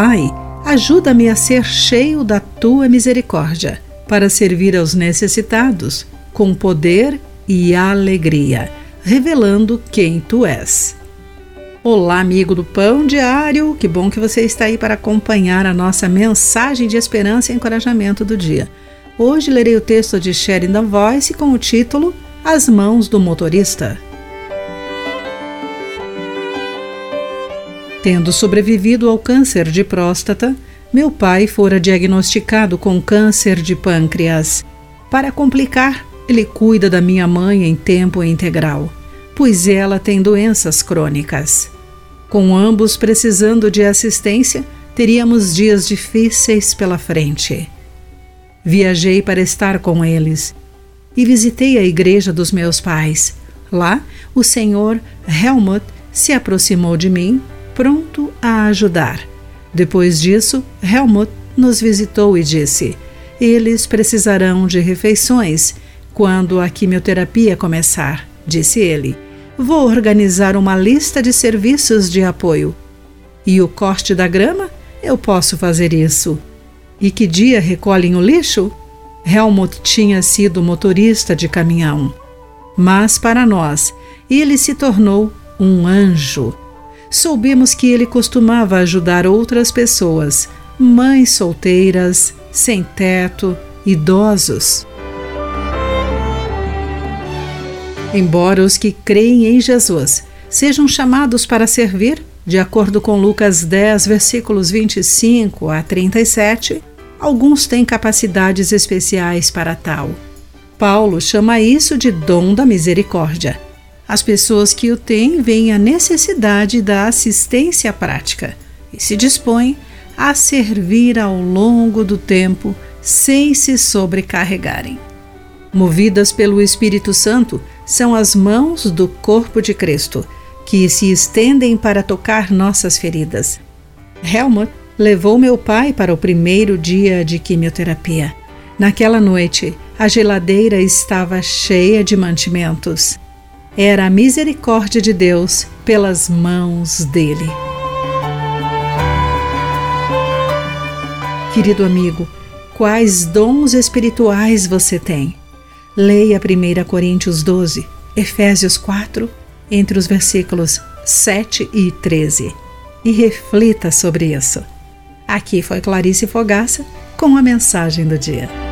Pai, ajuda-me a ser cheio da tua misericórdia, para servir aos necessitados, com poder e alegria, revelando quem tu és. Olá, amigo do Pão Diário, que bom que você está aí para acompanhar a nossa mensagem de esperança e encorajamento do dia. Hoje lerei o texto de Sheridan Voice com o título As Mãos do Motorista. Tendo sobrevivido ao câncer de próstata, meu pai fora diagnosticado com câncer de pâncreas. Para complicar, ele cuida da minha mãe em tempo integral pois ela tem doenças crônicas. Com ambos precisando de assistência, teríamos dias difíceis pela frente. Viajei para estar com eles e visitei a igreja dos meus pais. Lá, o senhor Helmut se aproximou de mim, pronto a ajudar. Depois disso, Helmut nos visitou e disse: Eles precisarão de refeições quando a quimioterapia começar, disse ele. Vou organizar uma lista de serviços de apoio. E o corte da grama? Eu posso fazer isso. E que dia recolhem o lixo? Helmut tinha sido motorista de caminhão. Mas para nós, ele se tornou um anjo. Soubemos que ele costumava ajudar outras pessoas, mães solteiras, sem teto, idosos. Embora os que creem em Jesus sejam chamados para servir, de acordo com Lucas 10, versículos 25 a 37, alguns têm capacidades especiais para tal. Paulo chama isso de dom da misericórdia. As pessoas que o têm veem a necessidade da assistência prática e se dispõem a servir ao longo do tempo sem se sobrecarregarem. Movidas pelo Espírito Santo, são as mãos do corpo de Cristo, que se estendem para tocar nossas feridas. Helmut levou meu pai para o primeiro dia de quimioterapia. Naquela noite, a geladeira estava cheia de mantimentos. Era a misericórdia de Deus pelas mãos dele. Querido amigo, quais dons espirituais você tem? Leia 1 Coríntios 12, Efésios 4, entre os versículos 7 e 13 e reflita sobre isso. Aqui foi Clarice Fogaça com a mensagem do dia.